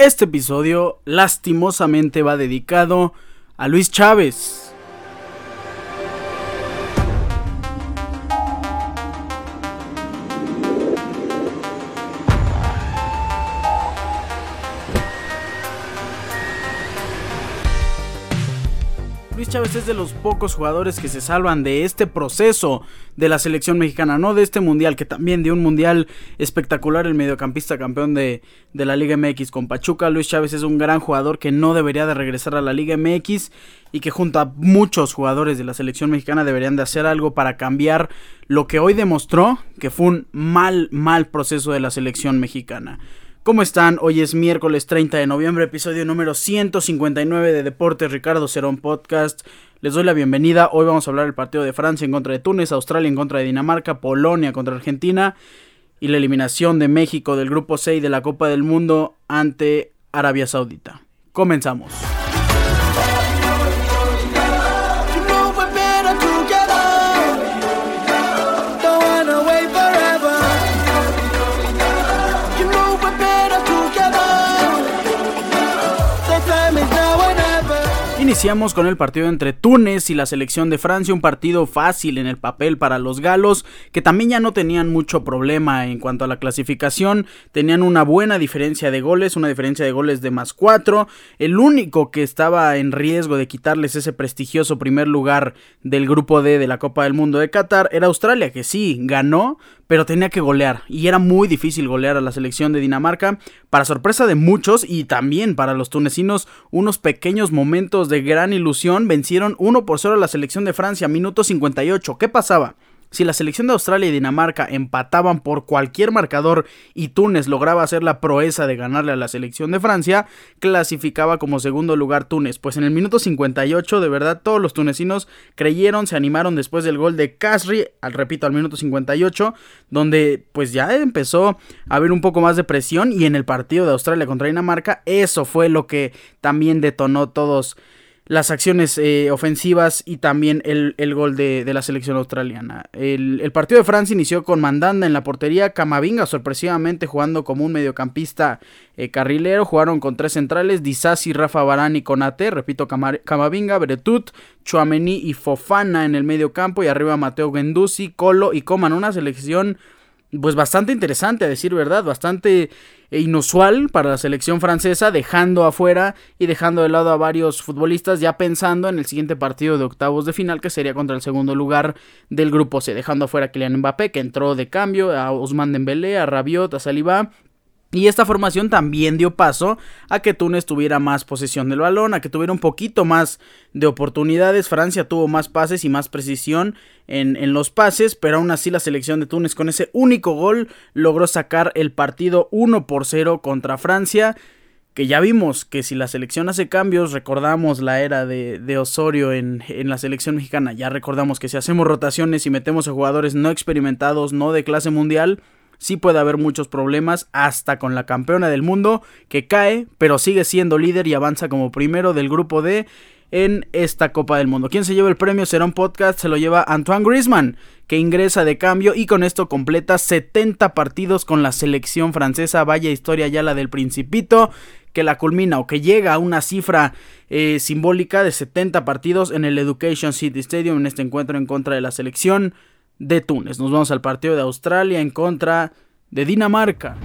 Este episodio lastimosamente va dedicado a Luis Chávez. Chávez es de los pocos jugadores que se salvan de este proceso de la selección mexicana, no de este mundial, que también dio un mundial espectacular el mediocampista campeón de, de, la Liga MX con Pachuca. Luis Chávez es un gran jugador que no debería de regresar a la Liga MX y que junto a muchos jugadores de la selección mexicana deberían de hacer algo para cambiar lo que hoy demostró que fue un mal, mal proceso de la selección mexicana. ¿Cómo están? Hoy es miércoles 30 de noviembre, episodio número 159 de Deportes Ricardo Cerón Podcast. Les doy la bienvenida. Hoy vamos a hablar del partido de Francia en contra de Túnez, Australia en contra de Dinamarca, Polonia contra Argentina y la eliminación de México del grupo 6 de la Copa del Mundo ante Arabia Saudita. Comenzamos. Iniciamos con el partido entre Túnez y la selección de Francia, un partido fácil en el papel para los galos, que también ya no tenían mucho problema en cuanto a la clasificación, tenían una buena diferencia de goles, una diferencia de goles de más 4, el único que estaba en riesgo de quitarles ese prestigioso primer lugar del grupo D de la Copa del Mundo de Qatar era Australia, que sí, ganó, pero tenía que golear y era muy difícil golear a la selección de Dinamarca, para sorpresa de muchos y también para los tunecinos, unos pequeños momentos de gran ilusión vencieron 1 por 0 a la selección de Francia, minuto 58. ¿Qué pasaba? Si la selección de Australia y Dinamarca empataban por cualquier marcador y Túnez lograba hacer la proeza de ganarle a la selección de Francia, clasificaba como segundo lugar Túnez. Pues en el minuto 58, de verdad, todos los tunecinos creyeron, se animaron después del gol de Kasri, al repito, al minuto 58, donde pues ya empezó a haber un poco más de presión y en el partido de Australia contra Dinamarca, eso fue lo que también detonó todos las acciones eh, ofensivas y también el, gol de, la selección australiana. El, partido de Francia inició con Mandanda en la portería, Camavinga sorpresivamente jugando como un mediocampista eh, carrilero, jugaron con tres centrales, Disasi, Rafa Barani y Conate, repito, Camavinga, Bretut, Chuamení y Fofana en el medio campo. Y arriba Mateo Gendusi, Colo y Coman, una selección pues bastante interesante a decir verdad, bastante inusual para la selección francesa, dejando afuera y dejando de lado a varios futbolistas ya pensando en el siguiente partido de octavos de final que sería contra el segundo lugar del grupo C, dejando afuera a Kylian Mbappé que entró de cambio, a Ousmane Dembélé, a Rabiot, a Saliba y esta formación también dio paso a que Túnez tuviera más posesión del balón, a que tuviera un poquito más de oportunidades. Francia tuvo más pases y más precisión en, los pases, pero aún así la selección de Túnez con ese único gol logró sacar el partido 1 por 0 contra Francia. Que ya vimos que si la selección hace cambios, recordamos la era de, Osorio en, en la selección mexicana, ya recordamos que si hacemos rotaciones y metemos a jugadores no experimentados, no de clase mundial, sí puede haber muchos problemas, hasta con la campeona del mundo que cae, pero sigue siendo líder y avanza como primero del grupo D en esta Copa del Mundo. ¿Quién se lleva el premio? Será un podcast, se lo lleva Antoine Griezmann, que ingresa de cambio y con esto completa 70 partidos con la selección francesa. Vaya historia ya la del Principito, que la culmina o que llega a una cifra eh, simbólica de 70 partidos en el Education City Stadium en este encuentro en contra de la selección de Túnez. Nos vamos al partido de Australia en contra de Dinamarca.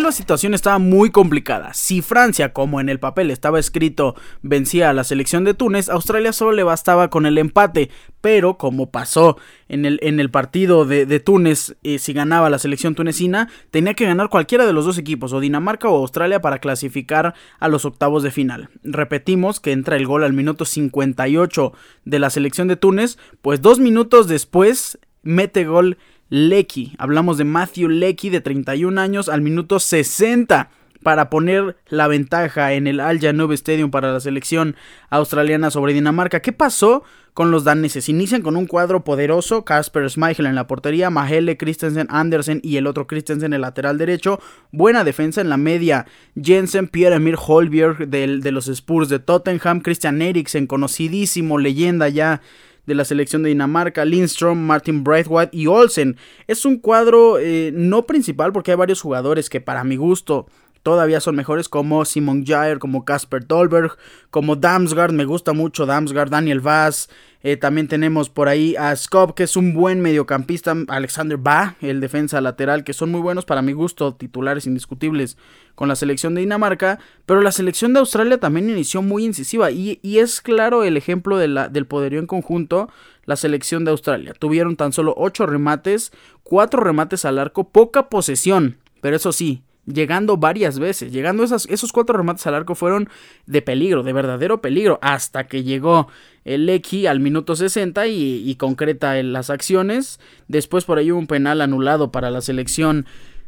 La situación estaba muy complicada. Si Francia, como en el papel estaba escrito, vencía a la selección de Túnez, Australia solo le bastaba con el empate. Pero como pasó en el, en el partido de, Túnez, eh, si ganaba la selección tunecina, tenía que ganar cualquiera de los dos equipos, o Dinamarca o Australia, para clasificar a los octavos de final. Repetimos que entra el gol al minuto 58 de la selección de Túnez, pues dos minutos después mete gol Lecky. Hablamos de Matthew Lecky de 31 años al minuto 60 para poner la ventaja en el Al Janoub Stadium para la selección australiana sobre Dinamarca. ¿Qué pasó con los daneses? Inician con un cuadro poderoso, Casper Schmeichel en la portería, Mahele, Christensen, Andersen y el otro Christensen en el lateral derecho. Buena defensa en la media, Jensen, Pierre-Emil Holbjerg de los Spurs de Tottenham, Christian Eriksen, conocidísimo, leyenda ya de la selección de Dinamarca, Lindstrom, Martin Braithwaite y Olsen. Es un cuadro eh, no principal porque hay varios jugadores que para mi gusto todavía son mejores como Simon Jair, como Casper Dolberg, como Damsgaard, me gusta mucho Damsgaard, Daniel Vaz, eh, también tenemos por ahí a Skop, que es un buen mediocampista, Alexander Ba, el defensa lateral, que son muy buenos para mi gusto, titulares indiscutibles con la selección de Dinamarca, pero la selección de Australia también inició muy incisiva y, es claro el ejemplo de la, del poderío en conjunto, la selección de Australia. Tuvieron tan solo 8 remates, 4 remates al arco, poca posesión, pero eso sí, llegando varias veces. Llegando esas, esos cuatro remates al arco fueron de peligro, de verdadero peligro, hasta que llegó el Lecky al minuto 60 y, y concreta en las acciones. Después por ahí hubo un penal anulado para la selección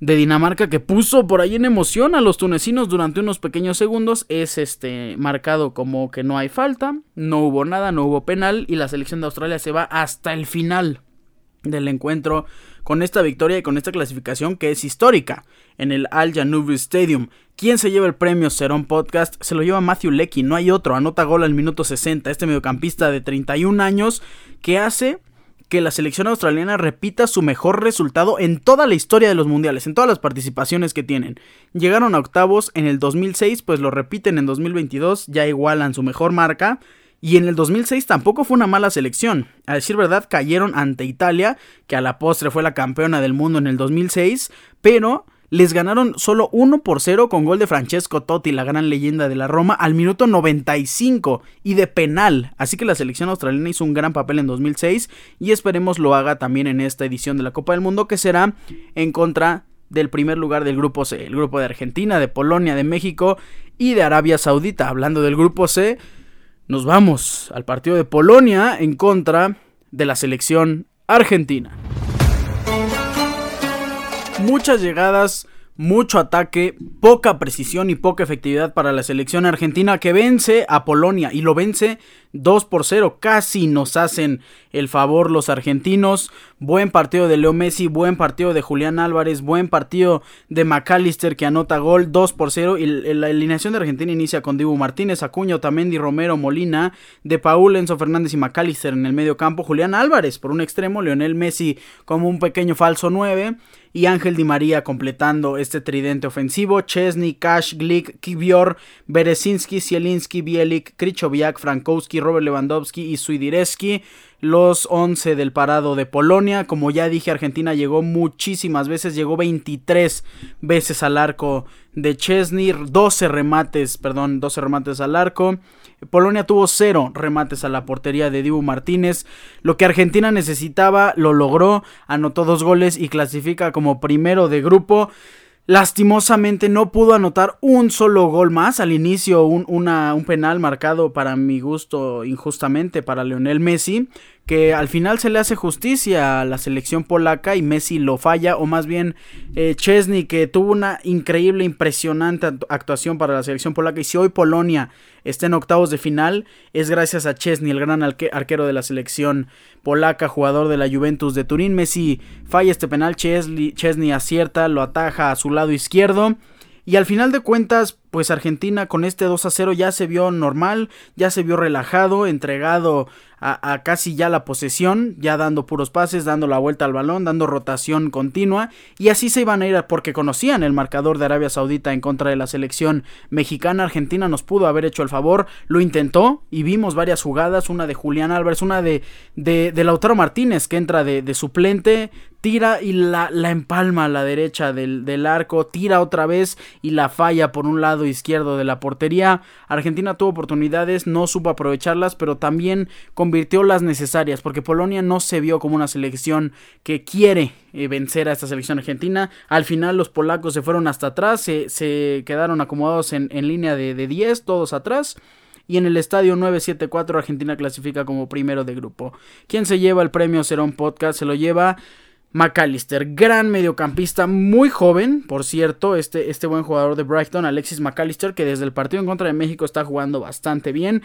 de Dinamarca que puso por ahí en emoción a los tunecinos durante unos pequeños segundos es este marcado como que no hay falta, no hubo nada, no hubo penal y la selección de Australia se va hasta el final del encuentro con esta victoria y con esta clasificación que es histórica en el Al Janoub Stadium. ¿Quién se lleva el premio Serón Podcast? Se lo lleva Matthew Lecky, no hay otro. Anota gol al minuto 60. Este mediocampista de 31 años que hace que la selección australiana repita su mejor resultado en toda la historia de los mundiales, en todas las participaciones que tienen. Llegaron a octavos en el 2006, pues lo repiten en 2022, ya igualan su mejor marca. Y en el 2006 tampoco fue una mala selección. A decir verdad, cayeron ante Italia, que a la postre fue la campeona del mundo en el 2006, pero les ganaron solo 1 por 0 con gol de Francesco Totti, la gran leyenda de la Roma, al minuto 95 y de penal. Así que la selección australiana hizo un gran papel en 2006 y esperemos lo haga también en esta edición de la Copa del Mundo que será en contra del primer lugar del grupo C, el grupo de Argentina, de Polonia, de México y de Arabia Saudita. Hablando del grupo C, nos vamos al partido de Polonia en contra de la selección argentina. Muchas llegadas, mucho ataque, poca precisión y poca efectividad para la selección argentina que vence a Polonia y lo vence 2 por 0. Casi nos hacen el favor los argentinos. Buen partido de Leo Messi, buen partido de Julián Álvarez, buen partido de McAllister que anota gol 2 por 0. Y la alineación de Argentina inicia con Dibu Martínez, Acuña, Otamendi, Romero, Molina, De Paul, Enzo Fernández y McAllister en el medio campo. Julián Álvarez por un extremo, Leonel Messi como un pequeño falso 9 y Ángel Di María completando este tridente ofensivo. Chesney, Cash, Glick, Kivior, Berezinski, Zielinski, Bielik, Krychowiak, Frankowski, Robert Lewandowski y Suidireski, los 11 del parado de Polonia. Como ya dije, Argentina llegó muchísimas veces, llegó 23 veces al arco de Chesney, 12 remates, perdón, 12 remates al arco. Polonia tuvo 0 remates a la portería de Dibu Martínez. Lo que Argentina necesitaba lo logró, anotó dos goles y clasifica como primero de grupo. Lastimosamente no pudo anotar un solo gol más. Al inicio un, un penal marcado para mi gusto injustamente para Leonel Messi que al final se le hace justicia a la selección polaca y Messi lo falla, o más bien eh, Chesney que tuvo una increíble, impresionante actuación para la selección polaca y si hoy Polonia está en octavos de final es gracias a Chesney, el gran arquero de la selección polaca, jugador de la Juventus de Turín. Messi falla este penal, Chesney acierta, lo ataja a su lado izquierdo. Y al final de cuentas, pues Argentina con este 2 a 0 ya se vio normal, ya se vio relajado, entregado a, casi ya la posesión, ya dando puros pases, dando la vuelta al balón, dando rotación continua y así se iban a ir porque conocían el marcador de Arabia Saudita en contra de la selección mexicana. Argentina nos pudo haber hecho el favor, lo intentó y vimos varias jugadas, una de Julián Álvarez, una de, de, Lautaro Martínez que entra de, suplente, tira y la, empalma a la derecha del, del, arco, tira otra vez y la falla por un lado izquierdo de la portería. Argentina tuvo oportunidades, no supo aprovecharlas, pero también convirtió las necesarias, porque Polonia no se vio como una selección que quiere eh, vencer a esta selección argentina. Al final los polacos se fueron hasta atrás, se, se quedaron acomodados en, en línea de, de 10, todos atrás y en el estadio 974 Argentina clasifica como primero de grupo. ¿Quién se lleva el premio Serón Podcast? Se lo lleva McAllister, gran mediocampista, muy joven, por cierto, este, este buen jugador de Brighton, Alexis McAllister, que desde el partido en contra de México está jugando bastante bien.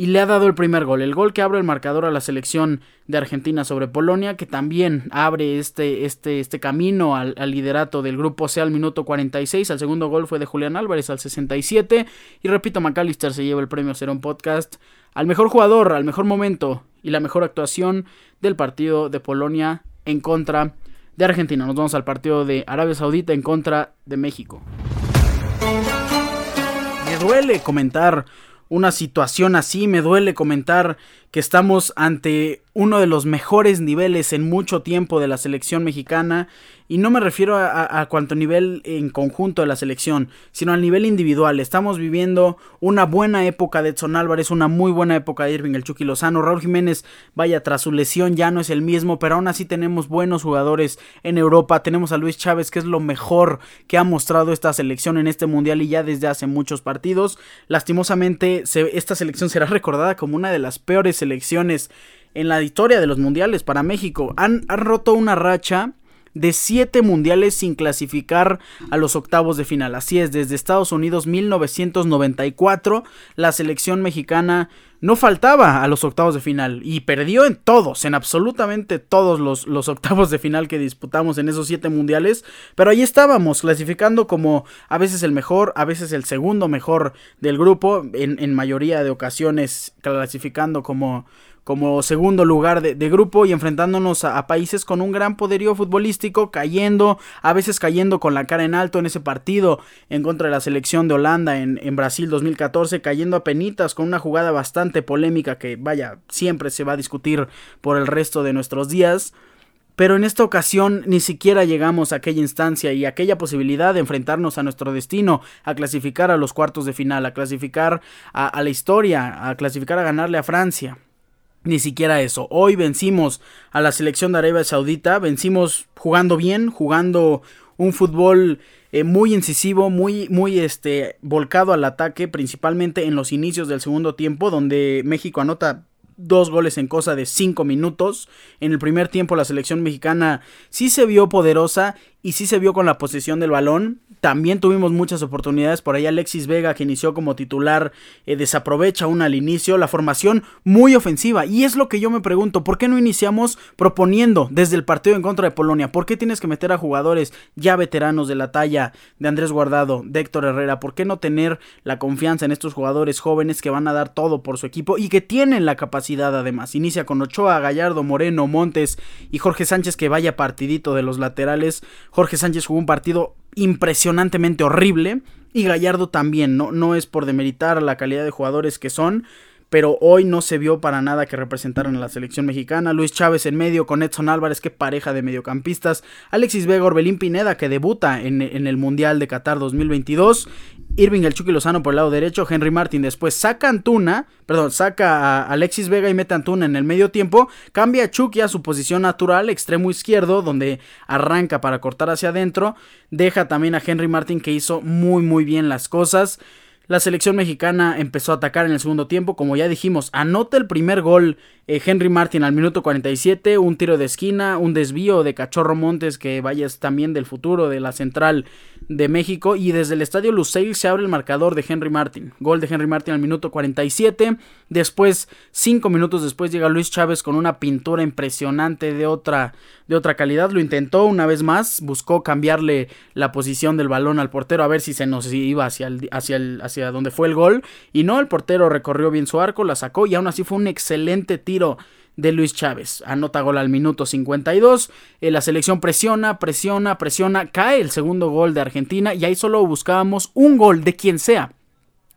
Y le ha dado el primer gol, el gol que abre el marcador a la selección de Argentina sobre Polonia, que también abre este, este, este camino al, liderato del grupo C al minuto 46, el segundo gol fue de Julián Álvarez al 67, y repito, McAllister se lleva el premio un Podcast al mejor jugador, al mejor momento y la mejor actuación del partido de Polonia en contra de Argentina. Nos vamos al partido de Arabia Saudita en contra de México. Me duele comentar una situación así, me duele comentar que estamos ante uno de los mejores niveles en mucho tiempo de la selección mexicana y no me refiero a, cuanto nivel en conjunto de la selección, sino al nivel individual. Estamos viviendo una buena época de Edson Álvarez, una muy buena época de Irving el Chucky Lozano. Raúl Jiménez, vaya, tras su lesión ya no es el mismo, pero aún así tenemos buenos jugadores en Europa. Tenemos a Luis Chávez, que es lo mejor que ha mostrado esta selección en este mundial y ya desde hace muchos partidos. Lastimosamente, esta selección será recordada como una de las peores selecciones en la historia de los mundiales para México. Han, han roto una racha de siete mundiales sin clasificar a los octavos de final. Así es, desde Estados Unidos 1994 la selección mexicana no faltaba a los octavos de final y perdió en todos, en absolutamente todos los, los, octavos de final que disputamos en esos siete mundiales, pero ahí estábamos clasificando como a veces el mejor, a veces el segundo mejor del grupo, en, en mayoría de ocasiones clasificando como como segundo lugar de, grupo y enfrentándonos a, países con un gran poderío futbolístico, cayendo, a veces cayendo con la cara en alto en ese partido en contra de la selección de Holanda en, Brasil 2014, cayendo a penitas con una jugada bastante polémica que vaya, siempre se va a discutir por el resto de nuestros días. Pero en esta ocasión ni siquiera llegamos a aquella instancia y aquella posibilidad de enfrentarnos a nuestro destino, a clasificar a los cuartos de final, a clasificar a la historia, a clasificar a ganarle a Francia. Ni siquiera eso. Hoy vencimos a la selección de Arabia Saudita. Vencimos jugando bien, jugando un fútbol eh, muy incisivo, muy, muy este, volcado al ataque, principalmente en los inicios del segundo tiempo, donde México anota dos goles en cosa de cinco minutos. En el primer tiempo la selección mexicana sí se vio poderosa y sí se vio con la posesión del balón. También tuvimos muchas oportunidades. Por ahí Alexis Vega, que inició como titular, eh, desaprovecha una al inicio. La formación muy ofensiva. Y es lo que yo me pregunto, ¿por qué no iniciamos proponiendo desde el partido en contra de Polonia? ¿Por qué tienes que meter a jugadores ya veteranos de la talla de Andrés Guardado, de Héctor Herrera? ¿Por qué no tener la confianza en estos jugadores jóvenes que van a dar todo por su equipo y que tienen la capacidad además? Inicia con Ochoa, Gallardo, Moreno, Montes y Jorge Sánchez que vaya partidito de los laterales. Jorge Sánchez jugó un partido impresionantemente horrible. Y Gallardo también, no, no es por demeritar la calidad de jugadores que son, pero hoy no se vio para nada que representaran a la selección mexicana. Luis Chávez en medio con Edson Álvarez, qué pareja de mediocampistas. Alexis Vega, Orbelín Pineda, que debuta en, el Mundial de Qatar 2022. Irving el Chucky Lozano por el lado derecho, Henry Martin después saca Antuna, perdón, saca a Alexis Vega y mete a Antuna en el medio tiempo, cambia a Chucky a su posición natural, extremo izquierdo, donde arranca para cortar hacia adentro, deja también a Henry Martin que hizo muy muy bien las cosas. La selección mexicana empezó a atacar en el segundo tiempo, como ya dijimos, anota el primer gol eh, Henry Martin al minuto 47, un tiro de esquina, un desvío de Cachorro Montes que vaya también del futuro de la central de México y desde el estadio Lusail se abre el marcador de Henry Martin. Gol de Henry Martin al minuto 47. Después, cinco minutos después, llega Luis Chávez con una pintura impresionante de otra, de otra calidad. Lo intentó una vez más, buscó cambiarle la posición del balón al portero a ver si se nos iba hacia, el, hacia, el, donde fue el gol. Y no, el portero recorrió bien su arco, la sacó y aún así fue un excelente tiro de Luis Chávez. Anota gol al minuto 52. Eh, la selección presiona, presiona, presiona. Cae el segundo gol de Argentina y ahí solo buscábamos un gol de quien sea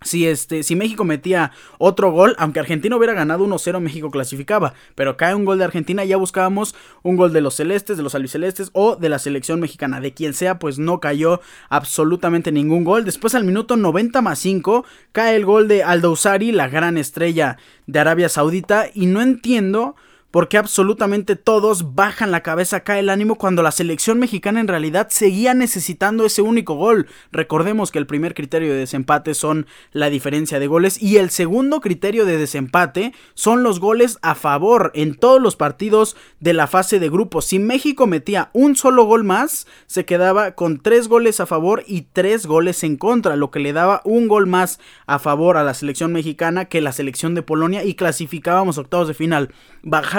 si, este, si México metía otro gol, aunque Argentina hubiera ganado 1-0, México clasificaba. Pero cae un gol de Argentina, ya buscábamos un gol de los celestes, de los albicelestes o de la selección mexicana. De quien sea, pues no cayó absolutamente ningún gol. Después al minuto 90 más 5 cae el gol de Aldo Usari, la gran estrella de Arabia Saudita. Y no entiendo porque absolutamente todos bajan la cabeza, cae el ánimo cuando la selección mexicana en realidad seguía necesitando ese único gol. Recordemos que el primer criterio de desempate son la diferencia de goles y el segundo criterio de desempate son los goles a favor en todos los partidos de la fase de grupos. Si México metía un solo gol más, se quedaba con tres goles a favor y tres goles en contra, lo que le daba un gol más a favor a la selección mexicana que la selección de Polonia y clasificábamos octavos de final.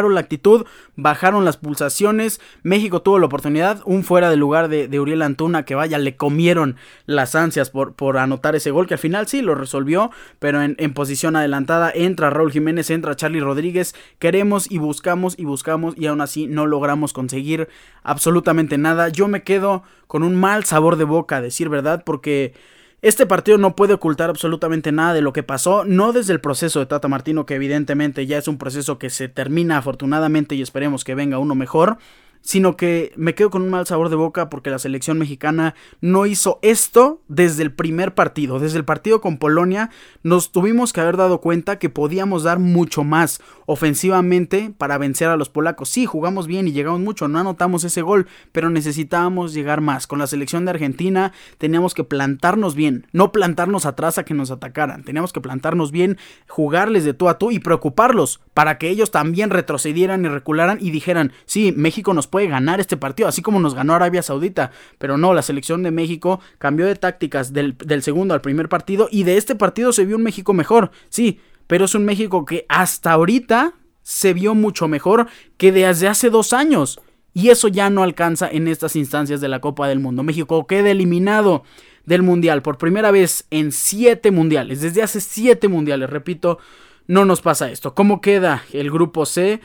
La actitud, bajaron las pulsaciones. México tuvo la oportunidad, un fuera de lugar de, Uriel Antuna, que vaya, le comieron las ansias por, por, anotar ese gol, que al final sí lo resolvió, pero en, en posición adelantada entra Raúl Jiménez, entra Charlie Rodríguez. Queremos y buscamos y buscamos y aún así no logramos conseguir absolutamente nada. Yo me quedo con un mal sabor de boca, a decir verdad, porque este partido no puede ocultar absolutamente nada de lo que pasó, no desde el proceso de Tata Martino, que evidentemente ya es un proceso que se termina afortunadamente y esperemos que venga uno mejor, sino que me quedo con un mal sabor de boca porque la selección mexicana no hizo esto desde el primer partido. Desde el partido con Polonia nos tuvimos que haber dado cuenta que podíamos dar mucho más ofensivamente para vencer a los polacos. Sí, jugamos bien y llegamos mucho, no anotamos ese gol, pero necesitábamos llegar más. Con la selección de Argentina teníamos que plantarnos bien, no plantarnos atrás a que nos atacaran. Teníamos que plantarnos bien, jugarles de tú a tú y preocuparlos para que ellos también retrocedieran y recularan y dijeran, sí, México nos puede ganar este partido, así como nos ganó Arabia Saudita. Pero no, la selección de México cambió de tácticas del, segundo al primer partido y de este partido se vio un México mejor. Sí, pero es un México que hasta ahorita se vio mucho mejor que desde hace dos años. Y eso ya no alcanza en estas instancias de la Copa del Mundo. México queda eliminado del Mundial por primera vez en siete mundiales. Desde hace siete mundiales, repito, no nos pasa esto. ¿Cómo queda el grupo C?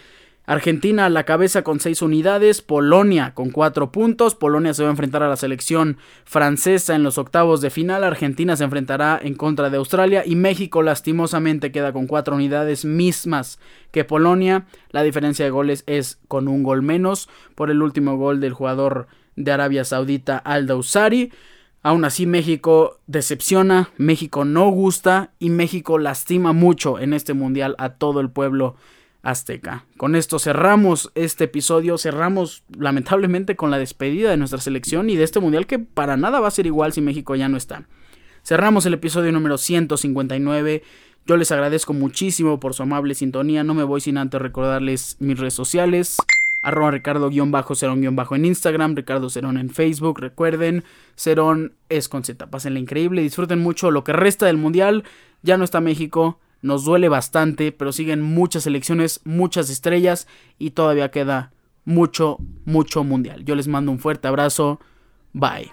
Argentina a la cabeza con 6 unidades, Polonia con 4 puntos, Polonia se va a enfrentar a la selección francesa en los octavos de final, Argentina se enfrentará en contra de Australia y México lastimosamente queda con 4 unidades mismas que Polonia, la diferencia de goles es con un gol menos por el último gol del jugador de Arabia Saudita Al Usari. Aún así México decepciona, México no gusta y México lastima mucho en este mundial a todo el pueblo azteca. Con esto cerramos este episodio, cerramos lamentablemente con la despedida de nuestra selección y de este mundial que para nada va a ser igual si México ya no está. Cerramos el episodio número 159. Yo les agradezco muchísimo por su amable sintonía. No me voy sin antes recordarles mis redes sociales. Arroba Ricardo-Cerón- en Instagram, Ricardo Cerón en Facebook. Recuerden, Cerón es con Z. Pásenla increíble, disfruten mucho lo que resta del mundial. Ya no está México nos duele bastante, pero siguen muchas elecciones, muchas estrellas y todavía queda mucho, mucho mundial. Yo les mando un fuerte abrazo. Bye.